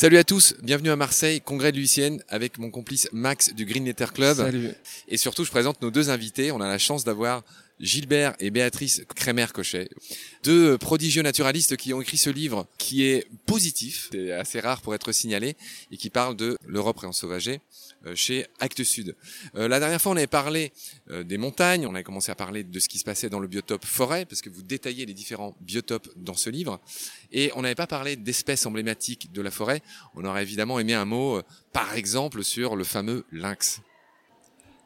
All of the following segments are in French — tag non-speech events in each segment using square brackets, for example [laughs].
Salut à tous, bienvenue à Marseille, congrès de l'UICN avec mon complice Max du Green Letter Club. Salut. Et surtout, je présente nos deux invités. On a la chance d'avoir Gilbert et Béatrice Crémer-Cochet, deux prodigieux naturalistes qui ont écrit ce livre qui est positif, c'est assez rare pour être signalé, et qui parle de l'Europe réensauvagée euh, chez Actes Sud. Euh, la dernière fois, on avait parlé euh, des montagnes, on avait commencé à parler de ce qui se passait dans le biotope forêt, parce que vous détaillez les différents biotopes dans ce livre, et on n'avait pas parlé d'espèces emblématiques de la forêt. On aurait évidemment aimé un mot, par exemple, sur le fameux lynx.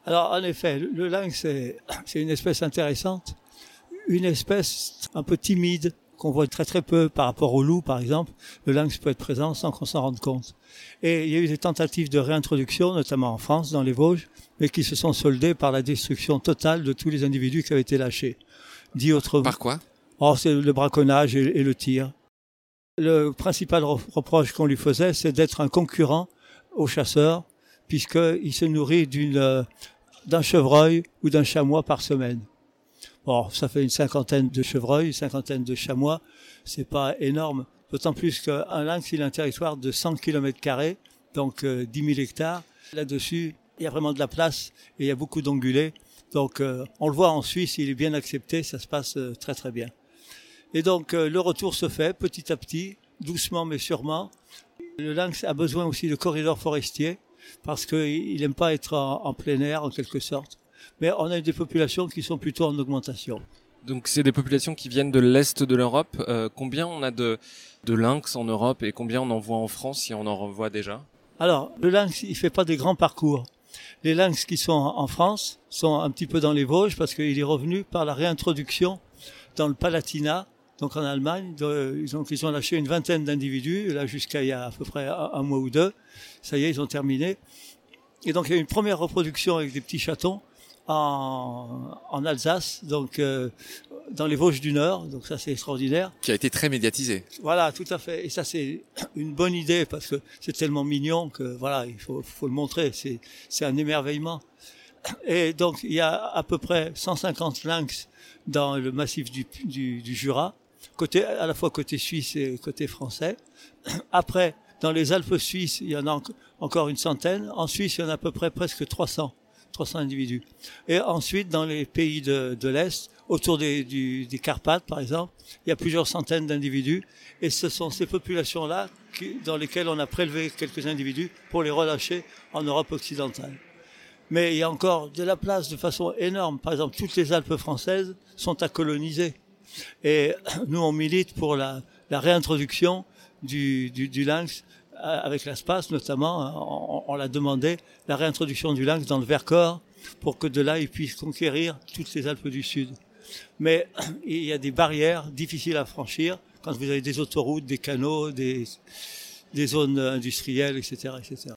Alors, en effet, le lynx, [clears throat] c'est une espèce intéressante, une espèce un peu timide, qu'on voit très très peu par rapport au loup, par exemple. Le lynx peut être présent sans qu'on s'en rende compte. Et il y a eu des tentatives de réintroduction, notamment en France, dans les Vosges, mais qui se sont soldées par la destruction totale de tous les individus qui avaient été lâchés. Dit autrement. Par quoi? Oh, c'est le braconnage et, le tir. Le principal reproche qu'on lui faisait, c'est d'être un concurrent aux chasseurs, puisqu'il se nourrit d'une d'un chevreuil ou d'un chamois par semaine. Bon, ça fait une cinquantaine de chevreuils, une cinquantaine de chamois, c'est pas énorme. D'autant plus qu'un lynx, il a un territoire de 100 km donc euh, 10 000 hectares. Là-dessus, il y a vraiment de la place et il y a beaucoup d'ongulés. Donc, euh, on le voit en Suisse, il est bien accepté, ça se passe euh, très très bien. Et donc, euh, le retour se fait petit à petit, doucement mais sûrement. Le lynx a besoin aussi de corridors forestiers parce qu'il n'aime pas être en, plein air en quelque sorte. Mais on a des populations qui sont plutôt en augmentation. Donc c'est des populations qui viennent de l'est de l'Europe. Euh, combien on a de, de lynx en Europe et combien on en voit en France si on en revoit déjà? Alors le lynx, il fait pas des grands parcours. Les lynx qui sont en France sont un petit peu dans les Vosges parce qu'il est revenu par la réintroduction dans le Palatinat donc en Allemagne, ils, ont, ils ont lâché une vingtaine d'individus, là jusqu'à il y a à peu près un, mois ou deux. Ça y est, ils ont terminé. Et donc il y a eu une première reproduction avec des petits chatons en, en Alsace, donc euh, dans les Vosges du Nord. Donc ça c'est extraordinaire. Qui a été très médiatisé. Voilà, tout à fait. Et ça c'est une bonne idée parce que c'est tellement mignon que voilà, il faut, faut le montrer. C'est c'est un émerveillement. Et donc il y a à peu près 150 lynx dans le massif du, du, du Jura à la fois côté suisse et côté français. [clears throat] Après, dans les Alpes suisses, il y en a encore une centaine. En Suisse, il y en a à peu près presque 300, 300 individus. Et ensuite, dans les pays de, l'Est, autour des, des Carpates, par exemple, il y a plusieurs centaines d'individus. Et ce sont ces populations-là dans lesquelles on a prélevé quelques individus pour les relâcher en Europe occidentale. Mais il y a encore de la place de façon énorme. Par exemple, toutes les Alpes françaises sont à coloniser. Et nous, on milite pour la, réintroduction du, lynx euh, avec l'espace notamment. On, on l'a demandé, la réintroduction du lynx dans le Vercors pour que de là, il puisse conquérir toutes les Alpes du Sud. Mais [clears throat] il y a des barrières difficiles à franchir quand vous avez des autoroutes, des canaux, des, des zones industrielles, etc., etc.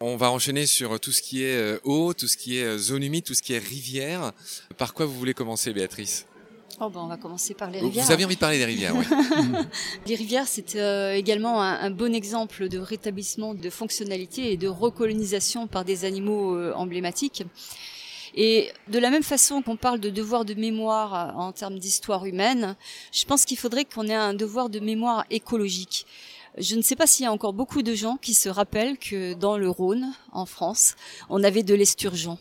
On va enchaîner sur tout ce qui est euh, eau, tout ce qui est euh, zone humide, tout ce qui est rivière. Par quoi vous voulez commencer, Béatrice? Oh ben on va commencer par les rivières. Vous avez envie de parler des rivières, oui. [laughs] les rivières, c'est euh, également un, bon exemple de rétablissement de fonctionnalité et de recolonisation par des animaux euh, emblématiques. Et de la même façon qu'on parle de devoir de mémoire euh, en termes d'histoire humaine, je pense qu'il faudrait qu'on ait un devoir de mémoire écologique. Je ne sais pas s'il y a encore beaucoup de gens qui se rappellent que dans le Rhône, en France, on avait de l'esturgeon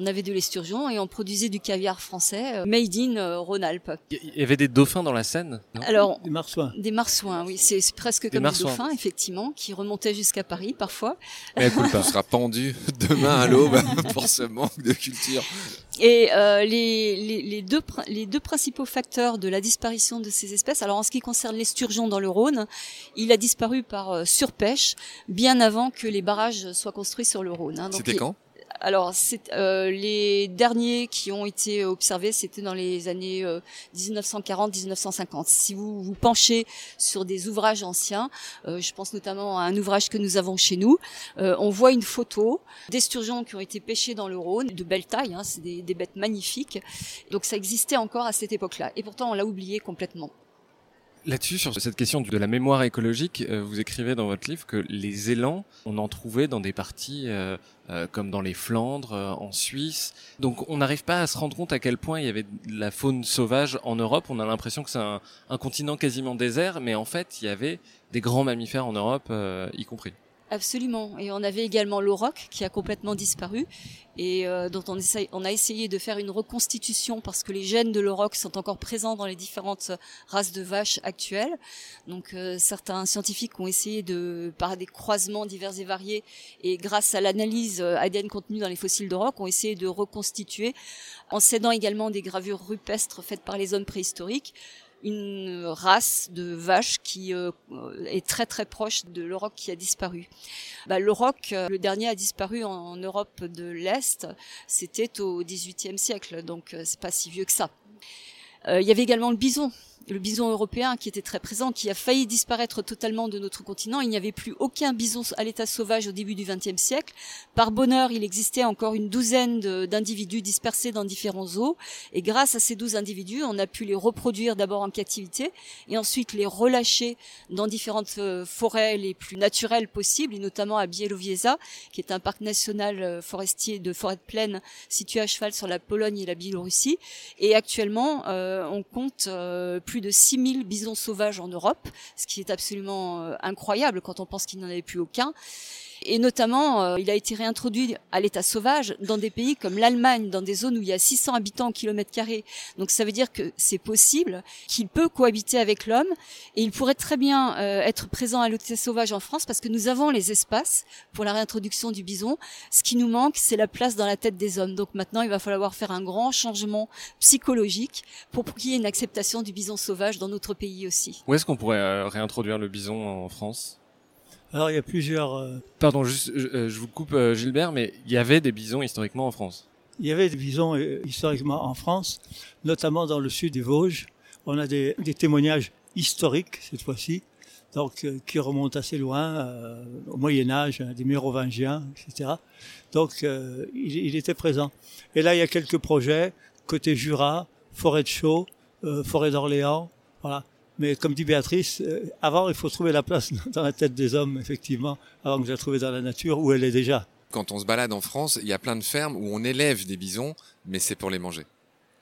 on avait de l'esturgeon et on produisait du caviar français euh, made in euh, Rhône-Alpes. Il y avait des dauphins dans la Seine Alors des marsouins. Des marsouins, oui, c'est presque comme des, dauphins effectivement qui remontaient jusqu'à Paris parfois. Mais écoute, on [laughs] sera pendu demain à l'aube pour ce manque de culture. Et euh, les, les, les, deux, les deux principaux facteurs de la disparition de ces espèces, alors en ce qui concerne l'esturgeon dans le Rhône, il a disparu par euh, surpêche bien avant que les barrages soient construits sur le Rhône. Hein. C'était quand? Alors, euh, les derniers qui ont été observés, c'était dans les années 1940-1950. Euh, si vous vous penchez sur des ouvrages anciens, euh, je pense notamment à un ouvrage que nous avons chez nous, euh, on voit une photo d'esturgeons qui ont été pêchés dans le Rhône, de belle taille, hein, c'est des, des bêtes magnifiques. Donc ça existait encore à cette époque-là. Et pourtant, on l'a oublié complètement. Là-dessus, sur cette question de la mémoire écologique, euh, vous écrivez dans votre livre que les élans, on en trouvait dans des parties euh, euh, comme dans les Flandres, en Suisse. Donc on n'arrive pas à se rendre compte à quel point il y avait de la faune sauvage en Europe. On a l'impression que c'est un, un, continent quasiment désert, mais en fait, il y avait des grands mammifères en Europe, y compris. Absolument. Et on avait également l'auroch qui a complètement disparu et euh, dont on, a essayé de faire une reconstitution parce que les gènes de l'auroch sont encore présents dans les différentes races de vaches actuelles. Donc euh, certains scientifiques ont essayé de, par des croisements divers et variés et grâce à l'analyse euh, ADN contenue dans les fossiles d'auroch, ont essayé de reconstituer en s'aidant également des gravures rupestres faites par les hommes préhistoriques une race de vaches qui euh, est très très proche de l'auroch qui a disparu. Bah, l'auroch, euh, le dernier a disparu en, Europe de l'Est, c'était au XVIIIe siècle, donc euh, c'est pas si vieux que ça. Il y avait également le bison le bison européen qui était très présent, qui a failli disparaître totalement de notre continent. Il n'y avait plus aucun bison à l'état sauvage au début du XXe siècle. Par bonheur, il existait encore une douzaine d'individus dispersés dans différents zoos. Et grâce à ces douze individus, on a pu les reproduire d'abord en captivité et ensuite les relâcher dans différentes euh, forêts les plus naturelles possibles, et notamment à Bielowieza, qui est un parc national euh, forestier de forêt de plaine situé à cheval sur la Pologne et la Biélorussie. Et actuellement, euh, on compte plus de 6000 bisons sauvages en Europe, ce qui est absolument euh, incroyable quand on pense qu'il n'en avait plus aucun. Et notamment, euh, il a été réintroduit à l'état sauvage dans des pays comme l'Allemagne, dans des zones où il y a 600 habitants au kilomètre carré. Donc ça veut dire que c'est possible, qu'il peut cohabiter avec l'homme, et il pourrait très bien euh, être présent à l'état sauvage en France parce que nous avons les espaces pour la réintroduction du bison. Ce qui nous manque, c'est la place dans la tête des hommes. Donc maintenant, il va falloir faire un grand changement psychologique pour qu'il y ait une acceptation du bison sauvage dans notre pays aussi. Où est-ce qu'on pourrait euh, réintroduire le bison en France? Alors il y a plusieurs. Euh, Pardon, juste, je, euh, vous coupe euh, Gilbert, mais il y avait des bisons historiquement en France. Il y avait des bisons historiquement en France, notamment dans le sud des Vosges. On a des, des témoignages historiques cette fois-ci, donc qui remontent assez loin, au Moyen Âge, hein, des Mérovingiens, etc. Donc il, il, était présent. Et là il y a quelques projets côté Jura, forêt de Chaux, forêt d'Orléans, voilà. Mais comme dit Béatrice, euh, avant, il faut trouver la place [laughs] dans la tête des hommes, effectivement, avant que je la trouve dans la nature où elle est déjà. Quand on se balade en France, il y a plein de fermes où on élève des bisons, mais c'est pour les manger.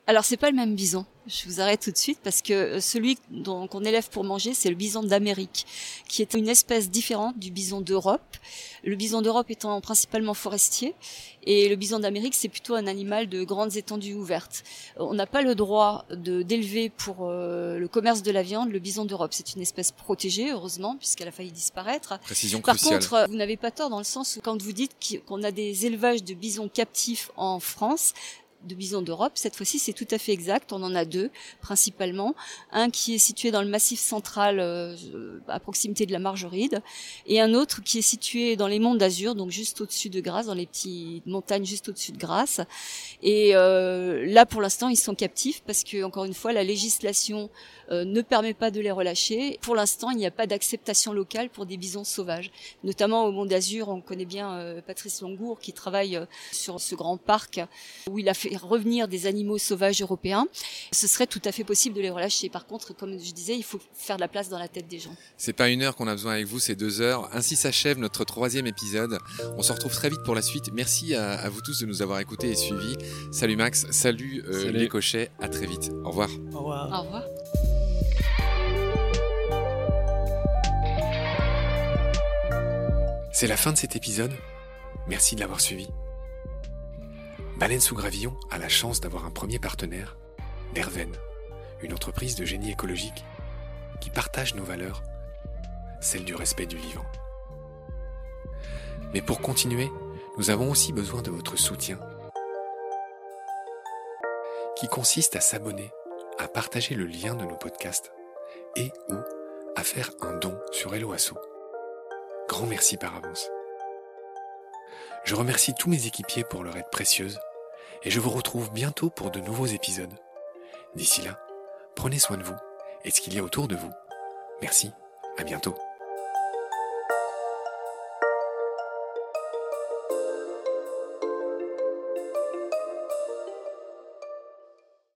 Alors c'est pas le même bison. Je vous arrête tout de suite parce que euh, celui qu'on élève pour manger, c'est le bison d'Amérique, qui est une espèce différente du bison d'Europe. Le bison d'Europe étant principalement forestier, et le bison d'Amérique, c'est plutôt un animal de grandes étendues ouvertes. On n'a pas le droit d'élever pour euh, le commerce de la viande le bison d'Europe. C'est une espèce protégée, heureusement, puisqu'elle a failli disparaître. Précision Par contre, vous n'avez pas tort dans le sens où quand vous dites qu'on a des élevages de bisons captifs en France, de bisons d'Europe. Cette fois-ci, c'est tout à fait exact. On en a deux, principalement. Un qui est situé dans le massif central, euh, à proximité de la Margeride, et un autre qui est situé dans les monts d'Azur, donc juste au-dessus de Grasse, dans les petites montagnes juste au-dessus de Grasse. Et euh, là, pour l'instant, ils sont captifs parce que, encore une fois, la législation euh, ne permet pas de les relâcher. Pour l'instant, il n'y a pas d'acceptation locale pour des bisons sauvages. Notamment au Mont d'Azur, on connaît bien euh, Patrice Longour qui travaille euh, sur ce grand parc où il a fait revenir des animaux sauvages européens. Ce serait tout à fait possible de les relâcher. Par contre, comme je disais, il faut faire de la place dans la tête des gens. C'est pas une heure qu'on a besoin avec vous, c'est deux heures. Ainsi s'achève notre troisième épisode. On se retrouve très vite pour la suite. Merci à, vous tous de nous avoir écoutés et suivis. Salut Max, salut, les cochets, à très vite. Au revoir. Au revoir. Au revoir. C'est la fin de cet épisode. Merci de l'avoir suivi. Baleine sous gravillon a la chance d'avoir un premier partenaire, Derven, une entreprise de génie écologique qui partage nos valeurs, celle du respect du vivant. Mais pour continuer, nous avons aussi besoin de votre soutien, qui consiste à s'abonner, à partager le lien de nos podcasts et ou à faire un don sur Helloasso. Grand merci par avance. Je remercie tous mes équipiers pour leur aide précieuse et je vous retrouve bientôt pour de nouveaux épisodes. D'ici là, prenez soin de vous et de ce qu'il y a autour de vous. Merci, à bientôt.